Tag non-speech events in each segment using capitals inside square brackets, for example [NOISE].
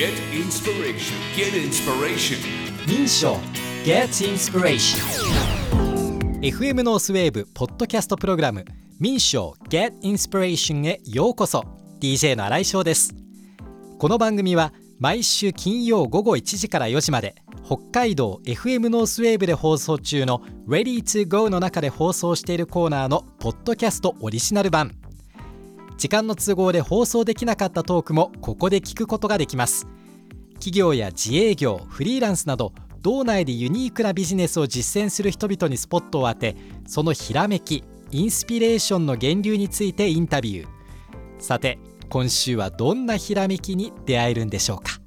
Get inspiration. Get inspiration. 民賞 Get Inspiration. FM ノースウェーブポッドキャストプログラム。民賞 Get Inspiration へようこそ。DJ の新井翔です。この番組は毎週金曜午後1時から4時まで北海道 FM ノースウェーブで放送中の Ready to Go の中で放送しているコーナーのポッドキャストオリジナル版時間の都合で放送できなかったトークもここで聞くことができます。企業や自営業フリーランスなど道内でユニークなビジネスを実践する人々にスポットを当てそのひらめきインスピレーションの源流についてインタビュー。さて今週はどんなひらめきに出会えるんでしょうか。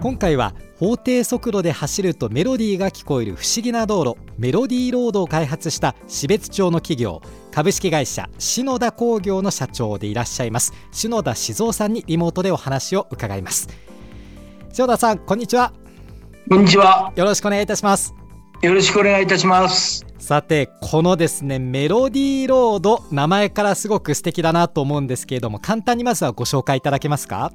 今回は法定速度で走るとメロディーが聞こえる不思議な道路メロディーロードを開発した標津町の企業株式会社篠田工業の社長でいらっしゃいます篠田静雄さんにリモートでお話を伺います篠田さんこんにちはこんにちは。よろしくお願いいたしますよろしくお願いいたします。さてこのですねメロディーロード名前からすごく素敵だなと思うんですけれども簡単にまずはご紹介いただけますか？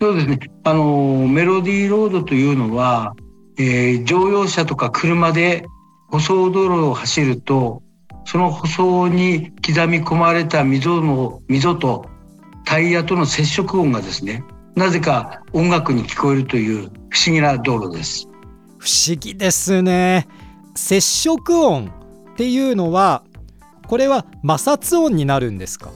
そうですね。あの、メロディーロードというのは、えー乗用車とか車で舗装道路を走ると、その舗装に刻み込まれた溝の、溝とタイヤとの接触音がですね、なぜか音楽に聞こえるという不思議な道路です。不思議ですね接触音っていうのはこれは摩擦音になるんですか？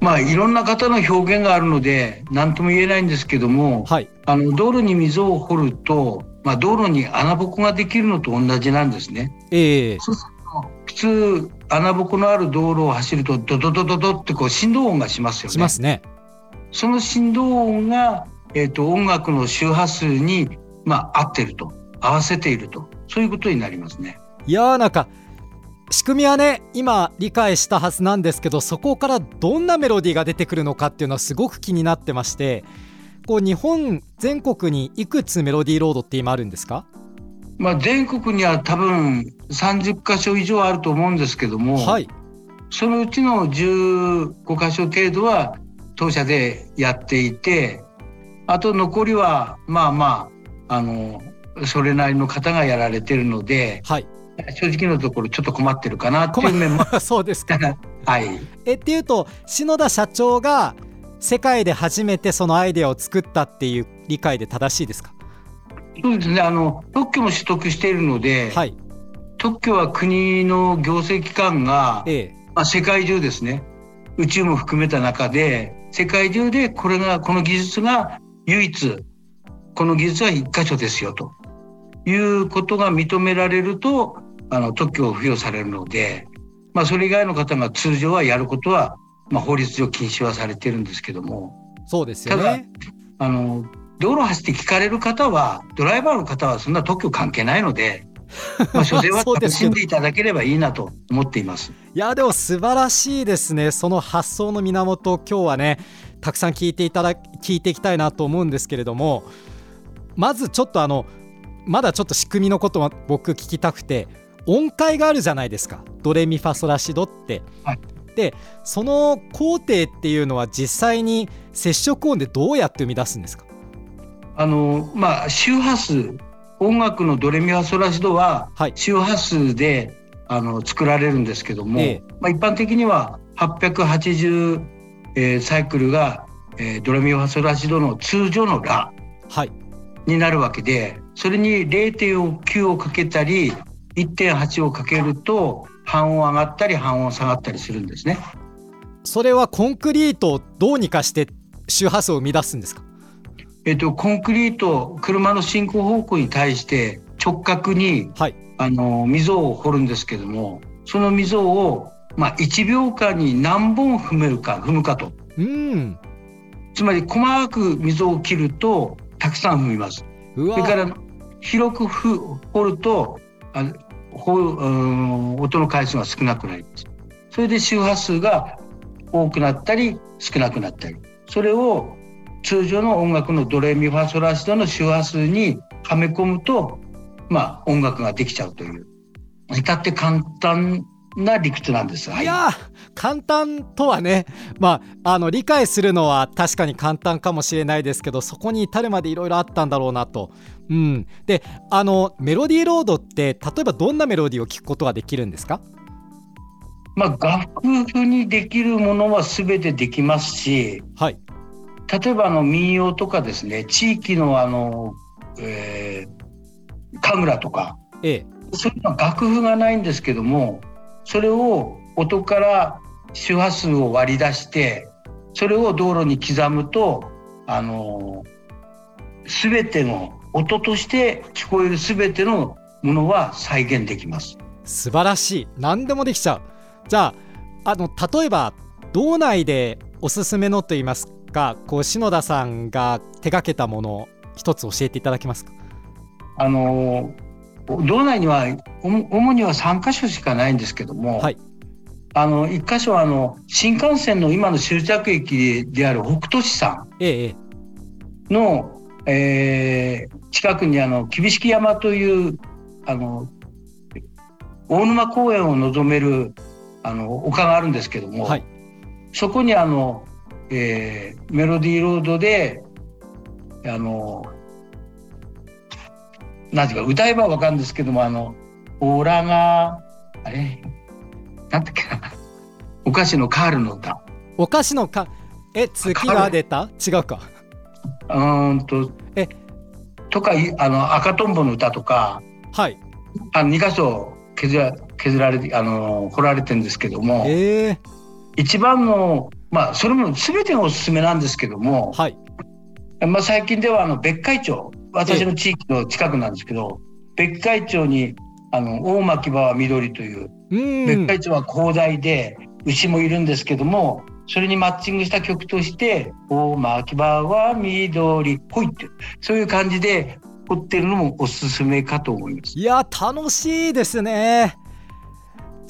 まあ、いろんな方の表現があるので、何とも言えないんですけども、はいあの道路に溝を掘ると、まあ、道路に穴ぼこができるのと同じなんですね。ええそうす普通穴ぼこのある道路を走るとドドドドドってこう振動音がしますよね。しますね。その振動音が、えー、と音楽の周波数に、まあ、合ってると。合わせていると。そういうことになりますね。いやーなんか。仕組みはね今理解したはずなんですけどそこからどんなメロディーが出てくるのかっていうのはすごく気になってましてこう日本全国にいくつメロディーロードって今あるんですか？まあ、全国には多分30箇所以上あると思うんですけども、はい。そのうちの15箇所程度は当社でやっていてあと残りはまあまああのそれなりの方がやられてるのではい。正直なところちょっと困ってるかなっていう面も。[LAUGHS] そうですか。[LAUGHS] はい。えっていうと篠田社長が世界で初めてそのアイデアを作ったっていう理解で正しいですか？そうですね。あの特許も取得しているので、はい。特許は国の行政機関が、ええ。まあ、世界中ですね宇宙も含めた中で世界中でこれがこの技術が唯一この技術は一箇所ですよということが認められるとあの特許を付与されるので、まあ、それ以外の方が通常はやることは、まあ、法律上禁止はされてるんですけども。そうですよただねあの道路走って聞かれる方はドライバーの方はそんな特許関係ないので、[LAUGHS] まあ、所詮は楽しんでいただければいいなと思っています。いやでも素晴らしいですねその発想の源今日はねたくさん聞いていただ聞いていきたいなと思うんですけれどもまずちょっとあのまだちょっと仕組みのことは僕聞きたくて音階があるじゃないですかドレミファソラシドって。はいでその工程っていうのは実際に接触音でどうやって生み出すんですか？あのまあ周波数音楽のドレミファソラシドははい。周波数であの作られるんですけども、ええ。まあ、一般的には880、えーサイクルが、えードレミファソラシドの通常のラはい。になるわけでそれに0.9をかけたり1.8をかけると半音上がったり半音下がったりするんですね。それはコンクリートをどうにかして周波数を生み出すんですか？えっと、コンクリート車の進行方向に対して直角にはい。あの溝を掘るんですけどもその溝を、まあ、1秒間に何本踏めるか踏むかと。うん。つまり細かく溝を切るとたくさん踏みます。それから広くふ掘るとあの掘るうん音の回数が少なくなります。それで周波数が多くなったり少なくなったり。それを通常の音楽のドレミファソラシドの周波数にはめ込むと、まあ、音楽ができちゃうという。至って簡単な理屈なんです。はい。いやー簡単とはねまああの理解するのは確かに簡単かもしれないですけどそこに至るまでいろいろあったんだろうなと。うん、であのメロディーロードって例えばどんなメロディーを聴くことができるんですか？まあ、楽譜にできるものは全てできますし、はい例えばあの民謡とかですね、地域のあの、えー、神楽とか、ええ。そういうのは楽譜がないんですけども、それを音から周波数を割り出して、それを道路に刻むと、あの、すべての音として聞こえるすべてのものは再現できます。素晴らしい。何でもできちゃう。じゃああの例えば道内でおすすめのと言いますかこう篠田さんが手掛けたものを一つ教えていただけますか？あの道内にはお主には3カ所しかないんですけども、はい。あの1箇所はあの新幹線の今の終着駅である北斗市さええええ。んの、えー近くにあの厳敷山というあの大沼公園を望めるあの丘があるんですけども、はい。そこにあの、えーメロディーロードであのなんていうか歌えばわかるんですけどもあの「オラがあれ？なんだっけな？お菓子のカールの歌。お菓子のかえ月が出た？違うか。うーんとえ。とかいあの赤とんぼの歌とかはい。あの2箇所削ら削られてあの掘られてるんですけどもええ一番のまあそれも全てがおすすめなんですけども、はい。まあ、最近ではあの別海町私の地域の近くなんですけど、別海町にあの大巻場は緑といううん。別海町は広大で牛もいるんですけどもそれにマッチングした曲として「大巻場は緑ほい」っていうそういう感じで掘ってるのもおすすめかと思います。いや楽しいですね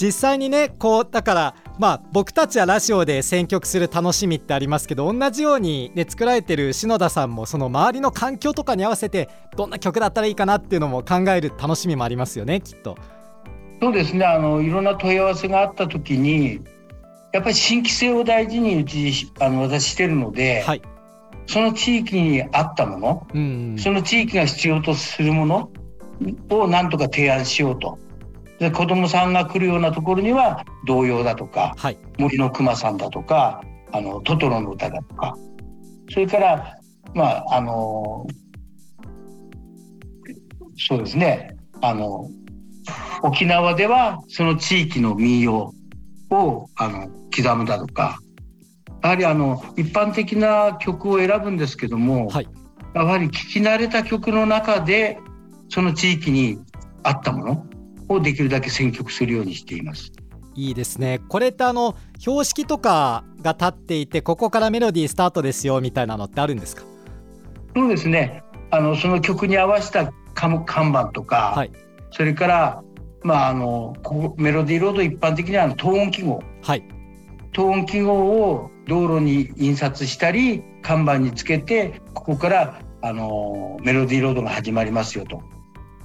実際にねこうだからまあ僕たちはラジオで選曲する楽しみってありますけど同じようにね作られてる篠田さんもその周りの環境とかに合わせてどんな曲だったらいいかなっていうのも考える楽しみもありますよねきっと。そうですね。あのいろんな問い合わせがあった時にやっぱり新規性を大事にうちあの私してるので、はい。その地域に合ったものうん。その地域が必要とするものをなんとか提案しようと。で子供さんが来るようなところには童謡だとかはい。森の熊さんだとかあのトトロの歌だとか。それからまああのそうですね。あの沖縄ではその地域の民謡をあの刻むだとか。やはりあの一般的な曲を選ぶんですけども、はい。やはり聞き慣れた曲の中でその地域に合ったものをできるだけ選曲するようにしています。いいですね。これってあの標識とかが立っていてここからメロディースタートですよみたいなのってあるんですか？そうですね。あのその曲に合わせた看看板とか、はい。それから、まあ、あのここメロディーロード一般的にはあの等音記号。はい。等音記号を道路に印刷したり看板につけてここからあのメロディーロードが始まりますよと、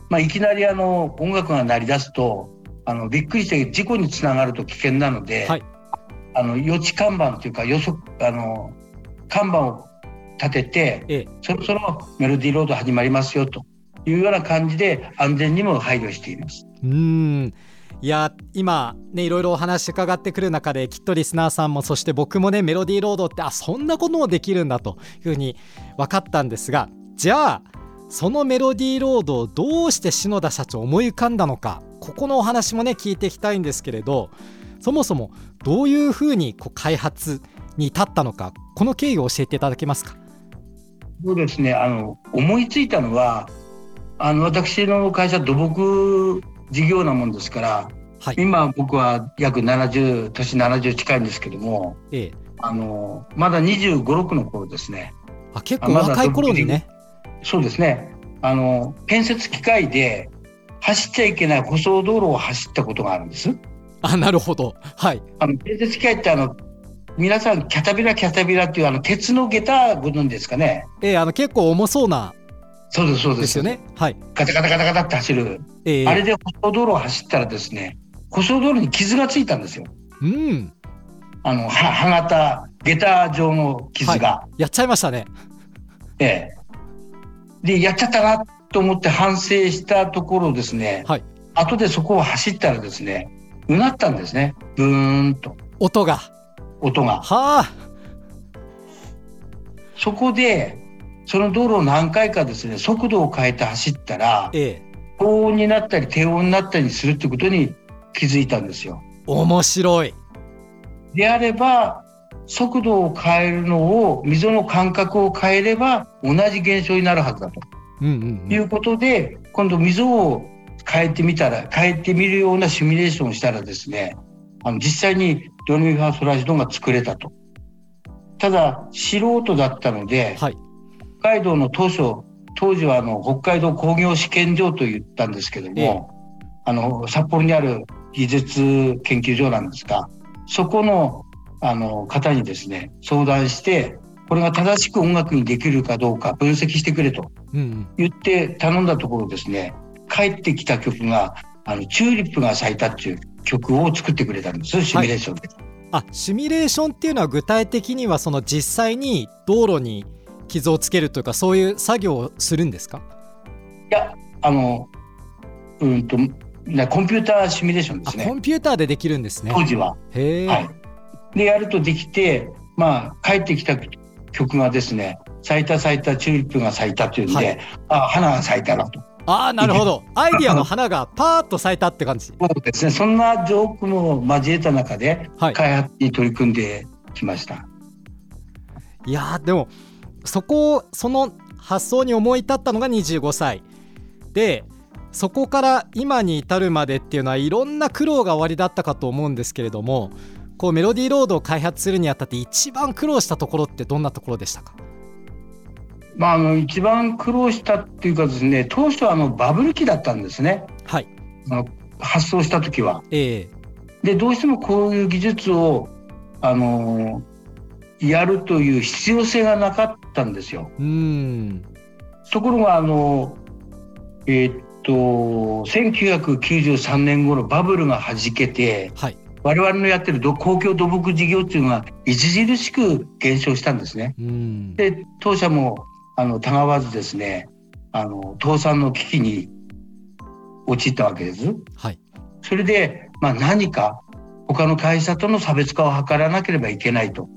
まあ、いきなりあの音楽が鳴り出すとあのびっくりして事故につながると危険なので、はい。あの予知看板というか予測あの看板を立ててええ。そろそろメロディーロード始まりますよというような感じで安全にも配慮しています。うーん。いや今ねいろいろお話伺ってくる中できっとリスナーさんもそして僕もねメロディーロードってあそんなこともできるんだというふうに分かったんですがじゃあそのメロディーロードをどうして篠田社長思い浮かんだのかここのお話もね聞いていきたいんですけれどそもそもどういうふうにこう開発に至ったのかこの経緯を教えていただけますか？そうですね。あの思いついたのはあの私の会社土木事業なもんですからはい。今僕は約70年70近いんですけどもええ。あのまだ2 5 6の頃ですね。あ結構若い頃にねそうですね。あの建設機械で走っちゃいけない舗装道路を走ったことがあるんです。あなるほど。はい。あの建設機械ってあの皆さんキャタビラキャタビラっていうあの鉄の下駄ご存知ですかね。ええあの結構重そうな。そうですそうです。ですよね。はい。ガタガタガタガタって走る。ええ。あれで舗装道路を走ったらですね、舗装道路に傷がついたんですよ。うん。あの、は歯型、下駄状の傷が。はい、やっちゃいましたね。ええ。で、やっちゃったなと思って反省したところですね、はい。後でそこを走ったらですね、うなったんですね。ブーンと、音が。音が。はあ。そこで、その道路を何回かですね、速度を変えて走ったら、ええ。高温になったり低温になったりするってことに気づいたんですよ。面白い。であれば、速度を変えるのを、溝の間隔を変えれば同じ現象になるはずだと。うんうん、うん、いうことで、今度溝を変えてみたら、変えてみるようなシミュレーションをしたらですね、あの実際にドレミファソラシドが作れたと。ただ、素人だったので、はい。北海道の当初、当時はあの北海道工業試験場と言ったんですけども、ええ。あの札幌にある技術研究所なんですが、そこのあの方にですね相談して、これが正しく音楽にできるかどうか分析してくれと言って頼んだところですね、帰ってきた曲があのチューリップが咲いたっていう曲を作ってくれたんです、シミュレーションで。あシミュレーションっていうのは具体的にはその実際に道路に傷をつけるというかそういう作業をするんですか？いや、あの、うんと、なコンピューターシミュレーションですねあコ。ンピューターでできるんですね当時は。へえ、はい。で、やるとできて、まあ、帰ってきた曲がですね、咲いた咲いたチューリップが咲いたというんで、はいあ、花が咲いたなと。ああなるほどアイディアの花がパーッと咲いたって感じそうですね。そんなジョークも交えた中で、はい開発に取り組んできました。いやーでもそこをその発想に思い立ったのが25歳でそこから今に至るまでっていうのはいろんな苦労が終わりだったかと思うんですけれどもこうメロディーロードを開発するにあたって一番苦労したところってどんなところでしたか？まあ、あの、一番苦労したっていうかですね、当初はあのバブル期だったんですね。はいあの発想した時は。ええで、どうしてもこういう技術を、あのやるという必要性がなかったんですよ。うーんところが、あの、えーっと、1993年頃バブルが弾けて、はい我々のやってるど公共土木事業っていうのが著しく減少したんですね。で、当社も、あの、たがわずですね、あの、倒産の危機に陥ったわけです。はいそれで、まあ何か他の会社との差別化を図らなければいけないと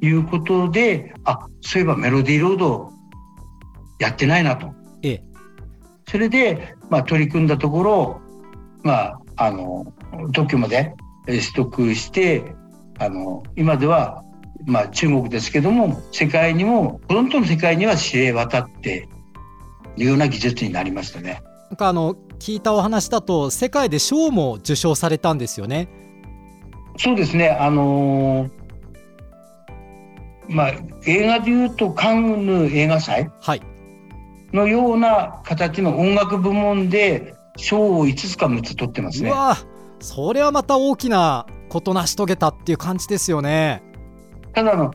いうことで、あ、そういえばメロディーロードやってないなと。ええそれで、まあ取り組んだところ、まあ、あの、特許までえー取得して、あの、今では、まあ中国ですけども、世界にも、ほとんどの世界には知れ渡っているような技術になりましたね。なんかあの聞いたお話だと世界で賞も受賞されたんですよねそうですね、あのーまあ、映画でいうとカンヌ映画祭はいのような形の音楽部門で賞を5つか6つ取ってますね。うわそれはまた大きなこと成し遂げたっていう感じですよね。ただあの、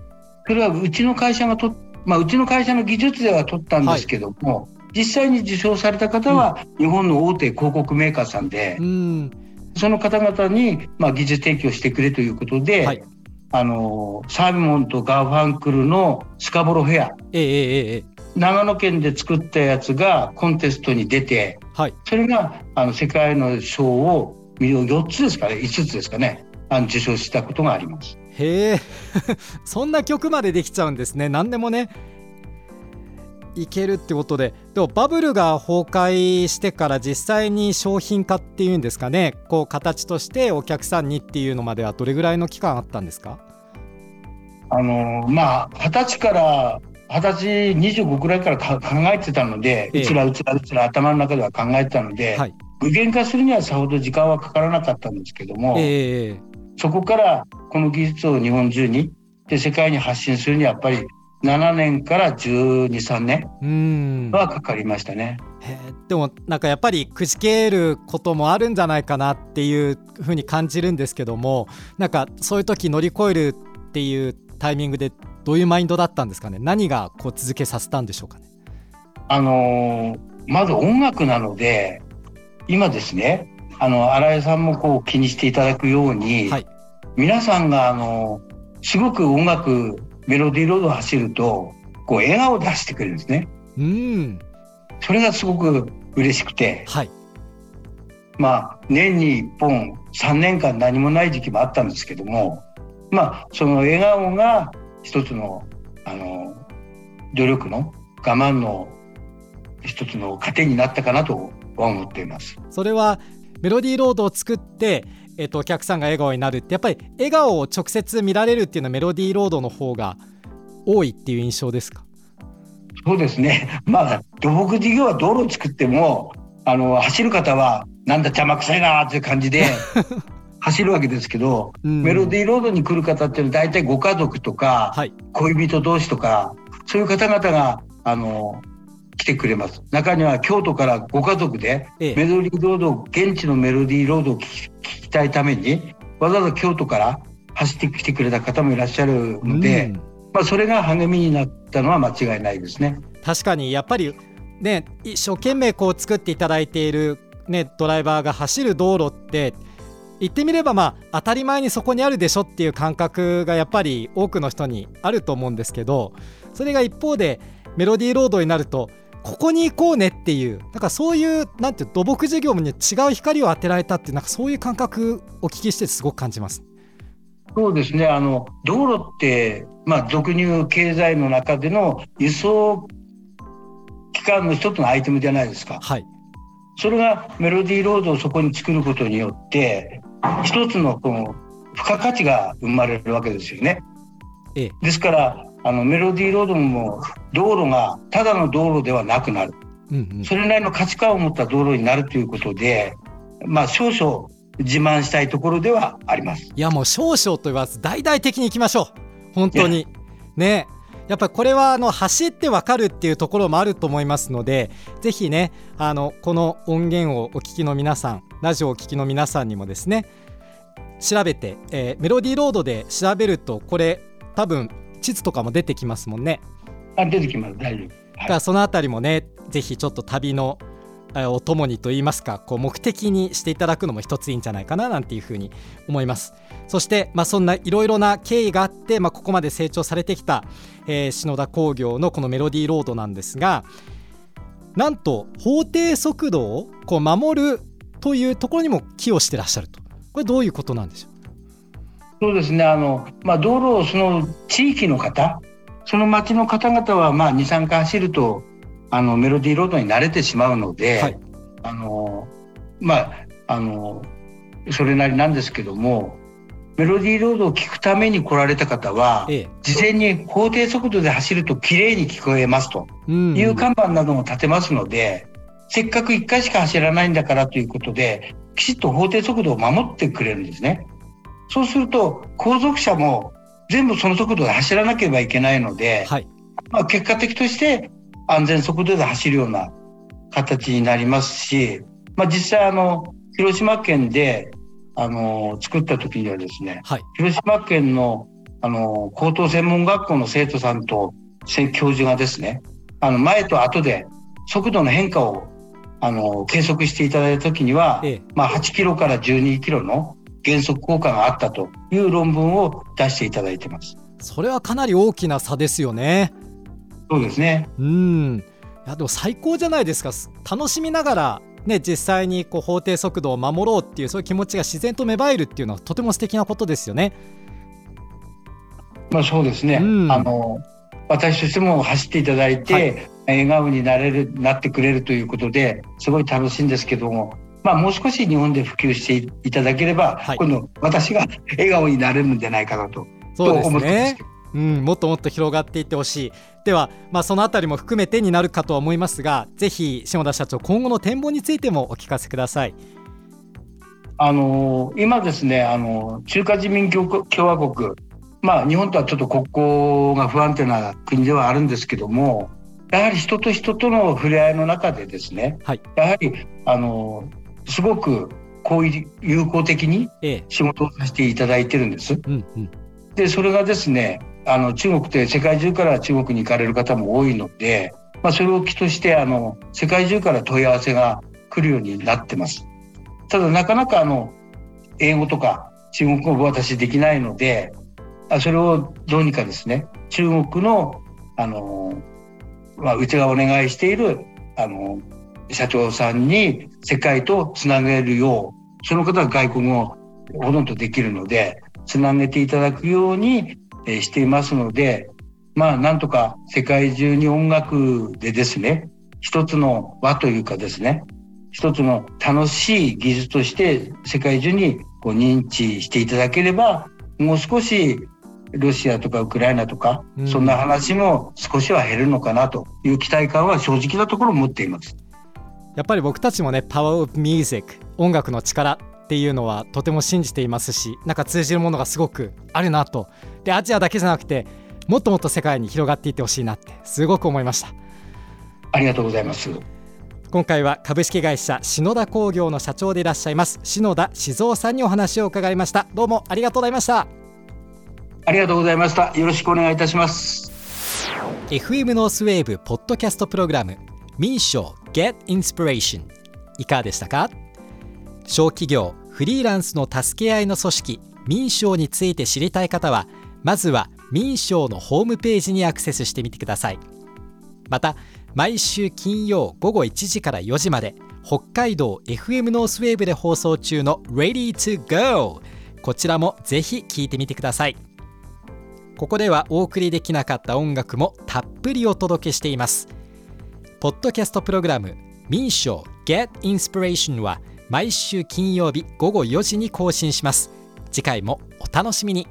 それはうちの会社がと、まあ、うちの会社の技術では取ったんですけども、実際に受賞された方は日本の大手広告メーカーさんで、うーん。その方々に、まあ、技術提供してくれということで、はい。あのーサイモンとガーファンクルのスカボロフェア、ええええええ。長野県で作ったやつがコンテストに出て、はい。それがあの世界の賞を4つですかね、5つですかね、あの受賞したことがあります。へえ。[LAUGHS] そんな曲までできちゃうんですね。何でもね。いけるってことで。でもバブルが崩壊してから実際に商品化っていうんですかね。こう形としてお客さんにっていうのまではどれぐらいの期間あったんですか？あのまあ二十歳から二十歳25くらいからか考えてたので、ええ。うつらうつらうつら頭の中では考えてたので、はい。具現化するにはさほど時間はかからなかったんですけども、ええそこからこの技術を日本中にで世界に発信するにはやっぱり7年から12、3年はかかりましたね。でもなんかやっぱりくじけることもあるんじゃないかなっていうふうに感じるんですけどもなんかそういう時乗り越えるっていうタイミングでどういうマインドだったんですかね？何がこう続けさせたんでしょうかね？あのーまず音楽なので今ですねあの新井さんもこう気にしていただくように、はい。皆さんがあのすごく音楽メロディーロードを走るとこう笑顔を出してくれるんですね。うん。それがすごく嬉しくて、はい。まあ年に1本3年間何もない時期もあったんですけども、まあその笑顔が一つのあの努力の我慢の一つの糧になったかなとは思っています。それはメロディーロードを作って、えっと、お客さんが笑顔になるってやっぱり笑顔を直接見られるっていうのはメロディーロードの方が多いっていう印象ですか？そうですね。[LAUGHS] まあ土木事業は道路を作ってもあの走る方はなんだ邪魔くさいなっていう感じで [LAUGHS] 走るわけですけど、うん。メロディーロードに来る方っていうのは大体ご家族とか、はい。恋人同士とかそういう方々があの来てくれます。中には京都からご家族でええ。メロディーロード現地のメロディーロードを聞き聞きたいためにわざわざ京都から走ってきてくれた方もいらっしゃるので、うん。まあ、それが励みになったのは間違いないですね。確かにやっぱりね一生懸命こう作っていただいている、ね、ドライバーが走る道路って言ってみればまあ当たり前にそこにあるでしょっていう感覚がやっぱり多くの人にあると思うんですけどそれが一方でメロディーロードになるとここに行こうねっていうなんかそういうなんて土木事業に違う光を当てられたっていうなんかそういう感覚をお聞きしてすごく感じます。そうですねあの道路って、まあ、俗に言う経済の中での輸送機関の一つのアイテムじゃないですか。はい、それがメロディーロードをそこに作ることによって一つのこの付加価値が生まれるわけですよね。ええ。ですからあのメロディーロードも道路がただの道路ではなくなる。うんうん、それなりの価値観を持った道路になるということでまあ少々自慢したいところではあります。いやもう少々と言わず大々的にいきましょう。本当に。ね。やっぱりこれはあの走ってわかるっていうところもあると思いますのでぜひねあのこの音源をお聞きの皆さんラジオをお聞きの皆さんにもですね調べて、えーメロディーロードで調べるとこれ多分地図とかも出てきますもんね。あ出てきます。大丈夫。だからそのあたりもねぜひちょっと旅のえーお供にといいますかこう目的にしていただくのも一ついいんじゃないかななんていうふうに思います。そして、まあ、そんないろいろな経緯があって、まあ、ここまで成長されてきた、えー篠田工業のこのメロディーロードなんですがなんと法定速度をこう守るというところにも寄与してらっしゃるとこれどういうことなんでしょう？そうですね。あの、まあ、道路をその地域の方その町の方々はまあ23回走るとあのメロディーロードに慣れてしまうので、はい。あのまああのそれなりなんですけどもメロディーロードを聞くために来られた方はええ。事前に法定速度で走ると綺麗に聞こえますとうん。いう看板なども立てますので、せっかく1回しか走らないんだからということできちっと法定速度を守ってくれるんですね。そうすると後続車も全部その速度で走らなければいけないので、はいまあ、結果的として安全速度で走るような形になりますし、まあ、実際あの広島県であの作った時にはですねはい広島県のあの高等専門学校の生徒さんとせ教授がですねあの前と後で速度の変化をあの計測していただいた時には、ええまあ、8キロから12キロの減速効果があったという論文を出していただいてます。それはかなり大きな差ですよねそうですね。うんいやでも最高じゃないですかす楽しみながら、ね、実際にこう法定速度を守ろうっていうそういう気持ちが自然と芽生えるっていうのはとても素敵なことですよね。まあそうですね。うんあの私としても走っていただいて、はい笑顔になれるなってくれるということですごい楽しいんですけども、まあもう少し日本で普及していただければ、はい今度私が笑顔になれるんじゃないかなとそうですね。うん、もっともっと広がっていってほしいでは、まあ、そのあたりも含めてになるかとは思いますがぜひ下田社長今後の展望についてもお聞かせください。あの今ですねあの中華人民共共和国まあ日本とはちょっと国交が不安定な国ではあるんですけどもやはり人と人との触れ合いの中でですね、はいやはりあのすごくこういう友好的にええ仕事をさせていただいてるんです。うんうんでそれがですねあの中国って世界中から中国に行かれる方も多いので、まあ、それを機としてあの世界中から問い合わせが来るようになってます。ただなかなかあの英語とか中国語私できないのでそれをどうにかですね中国のあの、まあ、うちがお願いしているあの社長さんに世界とつなげるようその方は外国語ほとんどできるのでつなげていただくようにしていますのでまあなんとか世界中に音楽でですね一つの輪というかですね一つの楽しい技術として世界中にこう認知していただければもう少しロシアとかウクライナとか、うん、そんな話も少しは減るのかなという期待感は正直なところ持っています。やっぱり僕たちもねパワーオブミュージック音楽の力っていうのはとても信じていますしなんか通じるものがすごくあるなと。でアジアだけじゃなくてもっともっと世界に広がっていってほしいなってすごく思いました。ありがとうございます。今回は株式会社篠田工業の社長でいらっしゃいます篠田静雄さんにお話を伺いました。どうもありがとうございましたありがとうございました。よろしくお願いいたします。FM ノースウェーブポッドキャストプログラム民賞 Get Inspiration いかがでしたか？小企業フリーランスの助け合いの組織民賞について知りたい方はまずは民賞のホームページにアクセスしてみてください。また毎週金曜午後1時から4時まで北海道 FM ノースウェーブで放送中の Ready to Go こちらもぜひ聴いてみてください。ここではお送りできなかった音楽もたっぷりお届けしています。ポッドキャストプログラム民賞 Get Inspiration は毎週金曜日午後4時に更新します。次回もお楽しみに。